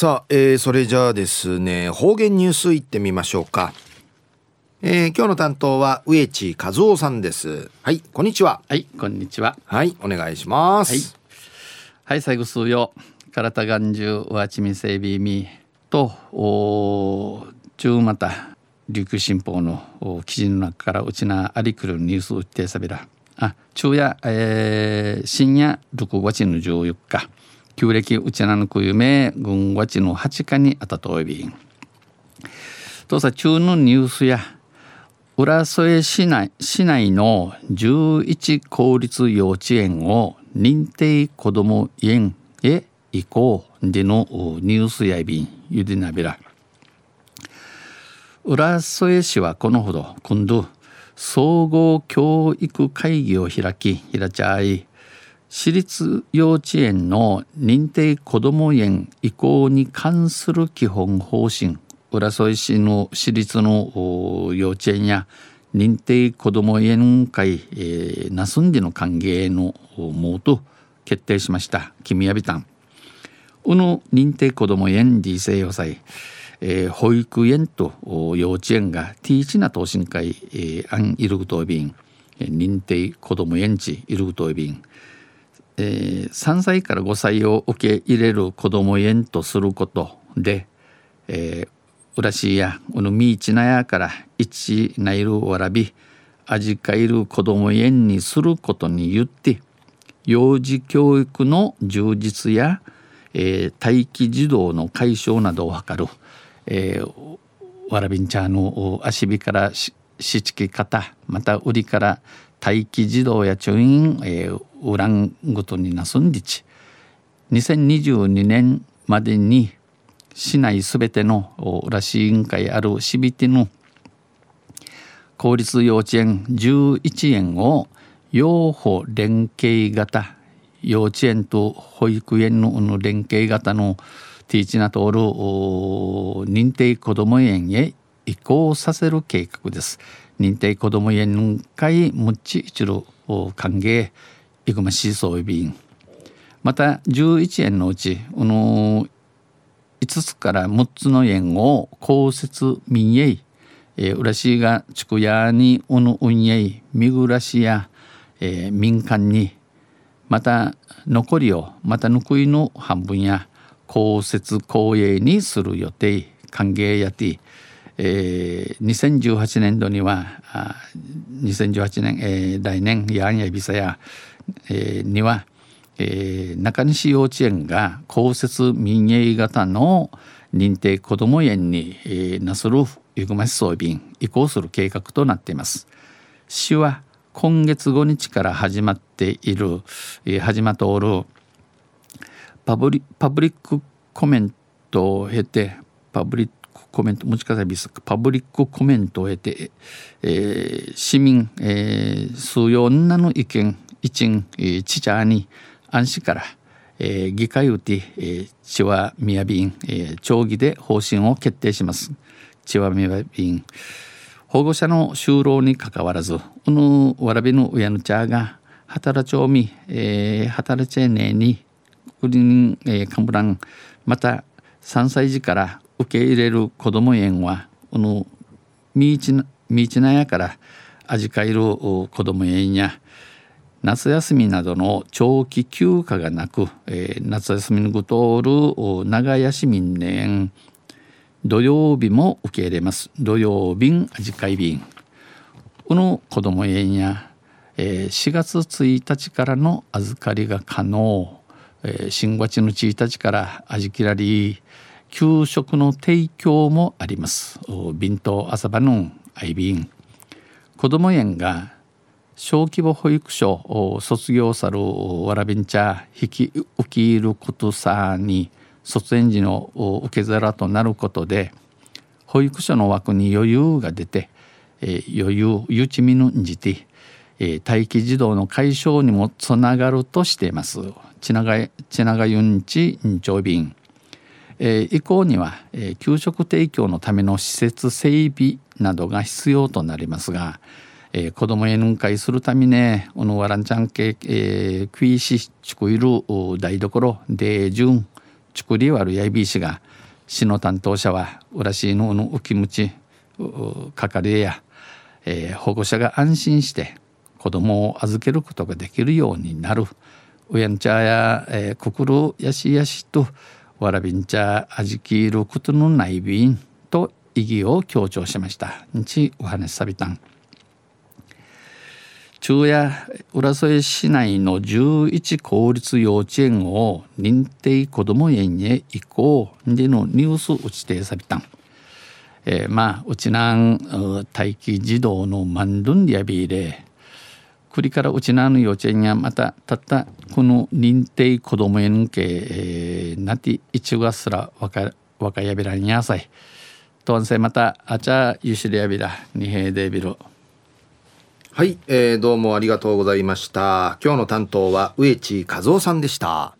さあ、えー、それじゃあですね方言ニュースいってみましょうか。えー、今日の担当は植地和夫さんです。はいこんにちは。はいこんにちは。はいお願いします。はい、はい、最後数よ体眼中わちみせびみとお中また琉球新報の記事の中からうちなありくるニュースうってさびら。あ昼夜、えー、深夜6月の14日旧暦うちなのくゆめ軍月の8日にあたとおび。んとさ中のニュースや浦添市内市内の11公立幼稚園を認定子ども園へ移行でのニュースやびんゆでなびら。浦添市はこのほど今度総合教育会議を開き開ちゃい。私立幼稚園の認定こども園移行に関する基本方針浦添市の私立の幼稚園や認定こども園会、えー、那須んでの歓迎のもと決定しました。君やびたん。うの認定こども園理性予裁、えー、保育園と幼稚園がティーチな等身会、えー、アンイルグトービン認定こども園地イルグトービン、えー、3歳から5歳を受け入れる子ども園とすることで、えー、浦市やこのみいちなやから一ナイルわらび味かいる子ども園にすることによって幼児教育の充実や、えー、待機児童の解消などを図る、えー、わらびんちゃんの足火からししちき方また売りから待機児童や中院、えー、ウランごとになすんでち2022年までに市内すべての浦市委員会あるしびての公立幼稚園11園を養護連携型幼稚園と保育園の連携型のティーチナトール認定こども園へ移行させる計画です。認定こども園の会むっち一路歓迎いくましそういびん。また11園のうちこの5つから6つの園を公設民営、え、浦市が地区屋に運営見暮らしや、えー、民間にまた残りをまたぬくいの半分や公設公営にする予定歓迎やて、えー、2018年度にはあ2018年、えー、来年やんやびさや、えー、にはえー、中西幼稚園が公設民営型の認定こども園に、えー、なするゆぐまし装備移行する計画となっています。市は今月5日から始まっている、えー、始まっておるパブリパブリックコメントを経てパブリックコメントもしかしたらパブリックコメントを経て、えー、市民、えー、数用女の意見一員、えー、ちちゃに安市から、えー、議会うて、えー、千葉みやびん、えー、町議で方針を決定します。千葉みやびん保護者の就労にかかわらずこのわらびの親の茶が働ちょうみ、えー、働ちえねに売りに、えー、かむらんまた3歳児から受け入れる子ども園はこのみいちなやから味かいる子ども園や夏休みなどの長期休暇がなく、えー、夏休みのぐとる長屋市民年土曜日も受け入れます。土曜便次回便。この子ども園や、えー、4月1日からの預かりが可能、えー、新月の1日から味きらり給食の提供もあります。便と朝晩の愛便子ども園が小規模保育所を卒業さるわらびんちゃ引き受け入ることさに卒園時の受け皿となることで保育所の枠に余裕が出て、えー、余裕ゆちみぬんじて、えー、待機児童の解消にもつながるとしています。ちながちながゆんちんちょびん、えー、以降には、えー、給食提供のための施設整備などが必要となりますが、えー、子供へぬんかいするためねおのわらんちゃんけ、えー、クイシチクイル台所で順チクリワルやいびいしが市の担当者は浦市のの浮きむち係や、えー、保護者が安心して子供を預けることができるようになる。うやんちゃや、えー、くくるやしやしとわらびんちゃあじきることのないびんと意義を強調しました。日お話さびたん。中夜浦添市内の11公立幼稚園を認定こども園へ移行でのニュース打ち定さびたん。えー、まあうちなん待機児童のマンドンリアビーで国からうちなの幼稚園やまたたったこの認定子ども園系、えー、なて一がすら若若やびらにやさい。とんせまたあちゃゆしりやびらにへでびろ。はい、えー、どうもありがとうございました。今日の担当は植地和夫さんでした。